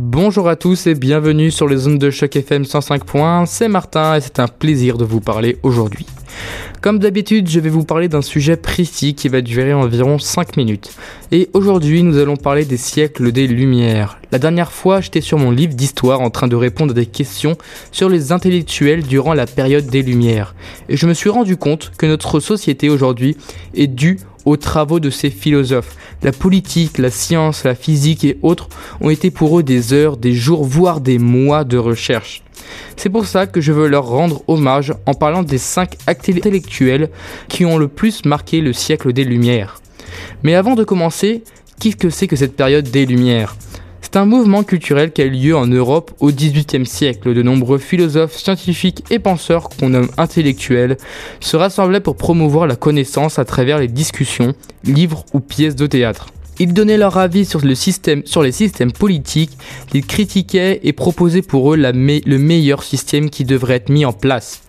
Bonjour à tous et bienvenue sur les zones de choc FM 105. C'est Martin et c'est un plaisir de vous parler aujourd'hui. Comme d'habitude, je vais vous parler d'un sujet précis qui va durer environ 5 minutes. Et aujourd'hui, nous allons parler des siècles des Lumières. La dernière fois, j'étais sur mon livre d'histoire en train de répondre à des questions sur les intellectuels durant la période des Lumières. Et je me suis rendu compte que notre société aujourd'hui est due aux travaux de ces philosophes. La politique, la science, la physique et autres ont été pour eux des heures, des jours, voire des mois de recherche. C'est pour ça que je veux leur rendre hommage en parlant des cinq intellectuels qui ont le plus marqué le siècle des Lumières. Mais avant de commencer, qu'est-ce que c'est que cette période des Lumières? C'est un mouvement culturel qui a eu lieu en Europe au XVIIIe siècle. De nombreux philosophes, scientifiques et penseurs qu'on nomme intellectuels se rassemblaient pour promouvoir la connaissance à travers les discussions, livres ou pièces de théâtre. Ils donnaient leur avis sur, les systèmes politiques, ils critiquaient et proposaient pour eux le meilleur système qui devrait être mis en place.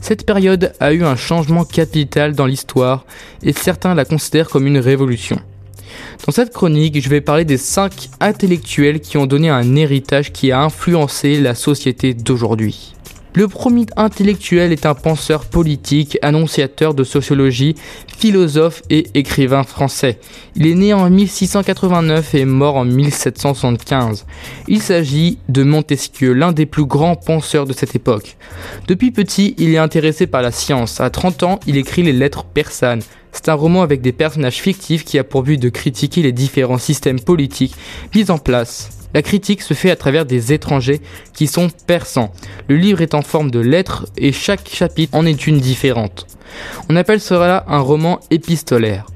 Cette période a eu un changement capital dans l'histoire et certains la considèrent comme une révolution. Dans cette chronique, je vais parler des 5 intellectuels qui ont donné un héritage qui a influencé la société d'aujourd'hui. Le premier intellectuel est un penseur politique, annonciateur de sociologie, philosophe et écrivain français. Il est né en 1689 et mort en 1775. Il s'agit de Montesquieu, l'un des plus grands penseurs de cette époque. Depuis petit, il est intéressé par la science. À 30 ans, il écrit les lettres persanes. C'est un roman avec des personnages fictifs qui a pour but de critiquer les différents systèmes politiques mis en place. La critique se fait à travers des étrangers qui sont persans. Le livre est en forme de lettres et chaque chapitre en est une différente. On appelle cela un roman épistolaire.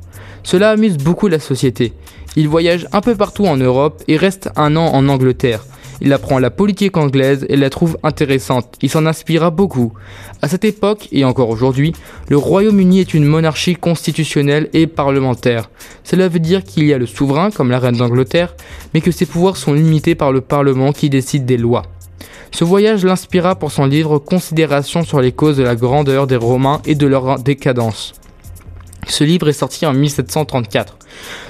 Cela amuse beaucoup la société. Il voyage un peu partout en Europe et reste un an en Angleterre. Il apprend la politique anglaise et la trouve intéressante. Il s'en inspira beaucoup. À cette époque, et encore aujourd'hui, le Royaume-Uni est une monarchie constitutionnelle et parlementaire. Cela veut dire qu'il y a le souverain, comme la reine d'Angleterre, mais que ses pouvoirs sont limités par le Parlement qui décide des lois. Ce voyage l'inspira pour son livre Considération sur les causes de la grandeur des Romains et de leur décadence. Ce livre est sorti en 1734.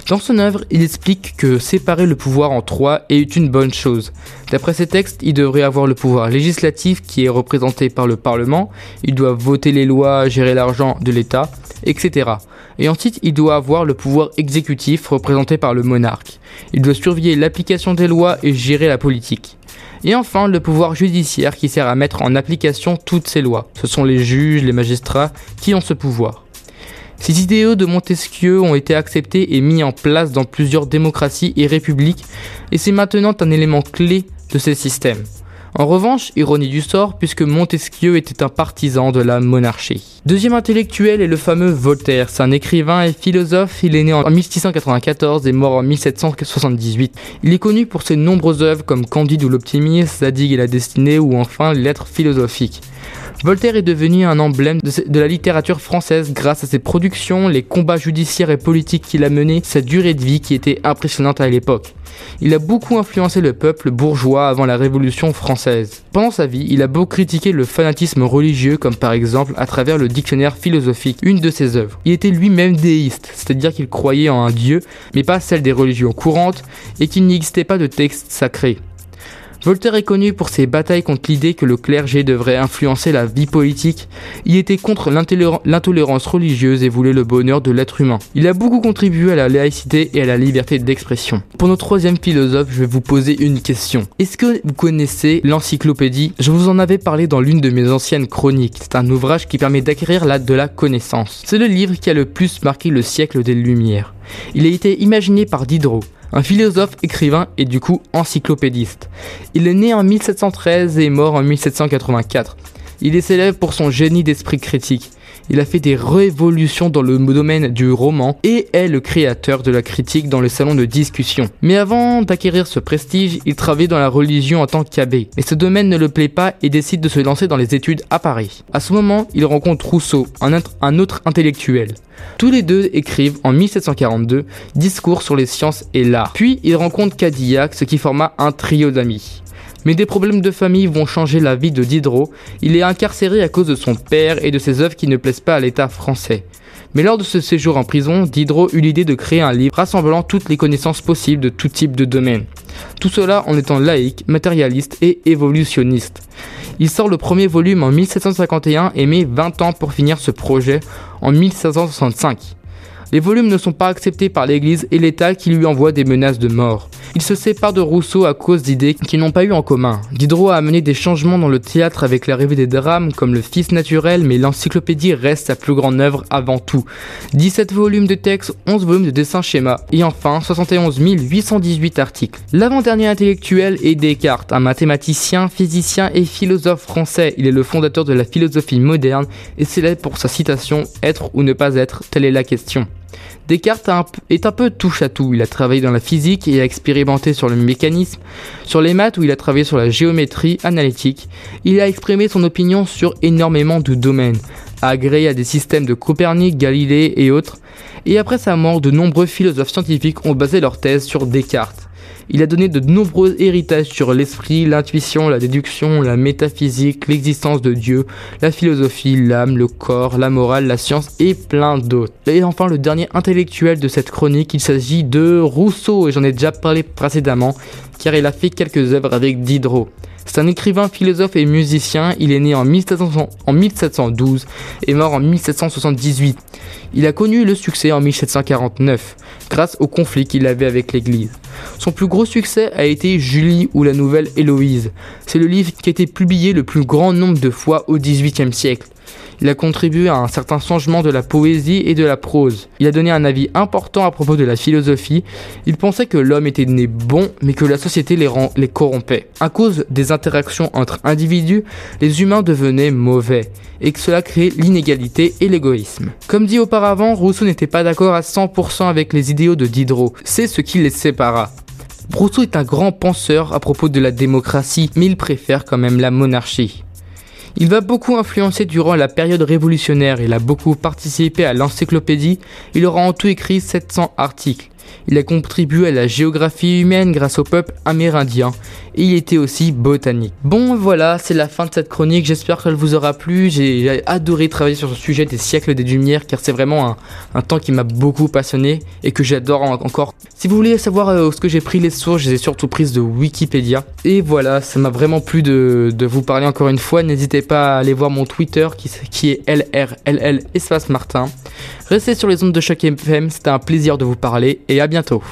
Dans son œuvre, il explique que séparer le pouvoir en trois est une bonne chose. D'après ses textes, il devrait avoir le pouvoir législatif qui est représenté par le Parlement, il doit voter les lois, gérer l'argent de l'État, etc. Et ensuite, il doit avoir le pouvoir exécutif représenté par le monarque. Il doit surveiller l'application des lois et gérer la politique. Et enfin, le pouvoir judiciaire qui sert à mettre en application toutes ces lois. Ce sont les juges, les magistrats qui ont ce pouvoir. Ces idéaux de Montesquieu ont été acceptés et mis en place dans plusieurs démocraties et républiques, et c'est maintenant un élément clé de ces systèmes. En revanche, ironie du sort, puisque Montesquieu était un partisan de la monarchie. Deuxième intellectuel est le fameux Voltaire. C'est un écrivain et philosophe. Il est né en 1694 et mort en 1778. Il est connu pour ses nombreuses œuvres comme Candide ou l'optimisme, Zadig et la destinée ou enfin lettres philosophiques. Voltaire est devenu un emblème de, la littérature française grâce à ses productions, les combats judiciaires et politiques qu'il a menés, sa durée de vie qui était impressionnante à l'époque. Il a beaucoup influencé le peuple bourgeois avant la Révolution française. Pendant sa vie, il a beaucoup critiqué le fanatisme religieux, comme par exemple à travers le dictionnaire philosophique, une de ses œuvres. Il était lui-même déiste, c'est-à-dire qu'il croyait en un dieu, mais pas celle des religions courantes, et qu'il n'existait pas de texte sacré. Voltaire est connu pour ses batailles contre l'idée que le clergé devrait influencer la vie politique. Il était contre l'intolérance religieuse et voulait le bonheur de l'être humain. Il a beaucoup contribué à la laïcité et à la liberté d'expression. Pour notre troisième philosophe, je vais vous poser une question. Est-ce que vous connaissez l'encyclopédie? Je vous en avais parlé dans l'une de mes anciennes chroniques. C'est un ouvrage qui permet d'acquérir la de la connaissance. C'est le livre qui a le plus marqué le siècle des Lumières. Il a été imaginé par Diderot, un philosophe, écrivain et du coup encyclopédiste. Il est né en 1713 et mort en 1784. Il est célèbre pour son génie d'esprit critique. Il a fait des révolutions dans le domaine du roman et est le créateur de la critique dans les salons de discussion. Mais avant d'acquérir ce prestige, il travaillait dans la religion en tant qu'abbé. Mais ce domaine ne le plaît pas et décide de se lancer dans les études à Paris. À ce moment, il rencontre Rousseau, un, autre intellectuel. Tous les deux écrivent en 1742 Discours sur les sciences et l'art. Puis ils rencontrent Cadillac, ce qui forma un trio d'amis. Mais des problèmes de famille vont changer la vie de Diderot. Il est incarcéré à cause de son père et de ses œuvres qui ne plaisent pas à l'État français. Mais lors de ce séjour en prison, Diderot eut l'idée de créer un livre rassemblant toutes les connaissances possibles de tout type de domaine. Tout cela en étant laïque, matérialiste et évolutionniste. Il sort le premier volume en 1751 et met 20 ans pour finir ce projet en 1765. Les volumes ne sont pas acceptés par l'Église et l'État qui lui envoie des menaces de mort. Il se sépare de Rousseau à cause d'idées qu'ils n'ont pas eu en commun. Diderot a amené des changements dans le théâtre avec l'arrivée des drames comme Le Fils naturel, mais l'encyclopédie reste sa plus grande œuvre avant tout. 17 volumes de textes, 11 volumes de dessins schémas et enfin 71 818 articles. L'avant-dernier intellectuel est Descartes, un mathématicien, physicien et philosophe français. Il est le fondateur de la philosophie moderne et célèbre pour sa citation Être ou ne pas être, telle est la question. Descartes est un peu touche à tout. Il a travaillé dans la physique et a expérimenté sur le mécanisme, sur les maths où il a travaillé sur la géométrie analytique. Il a exprimé son opinion sur énormément de domaines, agréé à des systèmes de Copernic, Galilée et autres. Et après sa mort, de nombreux philosophes scientifiques ont basé leur thèse sur Descartes. Il a donné de nombreux héritages sur l'esprit, l'intuition, la déduction, la métaphysique, l'existence de Dieu, la philosophie, l'âme, le corps, la morale, la science et plein d'autres. Et enfin le dernier intellectuel de cette chronique, il s'agit de Rousseau, et j'en ai déjà parlé précédemment, car il a fait quelques œuvres avec Diderot. C'est un écrivain, philosophe et musicien. Il est né en 1712 et mort en 1778. Il a connu le succès en 1749 grâce au conflit qu'il avait avec l'Église. Son plus gros succès a été Julie ou la nouvelle Héloïse. C'est le livre qui a été publié le plus grand nombre de fois au XVIIIe siècle. Il a contribué à un certain changement de la poésie et de la prose. Il a donné un avis important à propos de la philosophie. Il pensait que l'homme était né bon, mais que la société les, les corrompait. À cause des interactions entre individus, les humains devenaient mauvais, et que cela créait l'inégalité et l'égoïsme. Comme dit auparavant, Rousseau n'était pas d'accord à 100% avec les idéaux de Diderot. C'est ce qui les sépara. Rousseau est un grand penseur à propos de la démocratie, mais il préfère quand même la monarchie. Il va beaucoup influencer durant la période révolutionnaire, il a beaucoup participé à l'encyclopédie, il aura en tout écrit 700 articles. Il a contribué à la géographie humaine grâce au peuple amérindien et il était aussi botanique. Bon voilà, c'est la fin de cette chronique, j'espère qu'elle vous aura plu. J'ai adoré travailler sur ce sujet des siècles des Lumières car c'est vraiment un, temps qui m'a beaucoup passionné et que j'adore encore. Si vous voulez savoir euh, ce que j'ai pris les sources, je les ai surtout prises de Wikipédia. Et voilà, ça m'a vraiment plu de, vous parler encore une fois. N'hésitez pas à aller voir mon Twitter qui, est LRLL Espace Martin. Restez sur les ondes de chaque FM, c'était un plaisir de vous parler et à bientôt.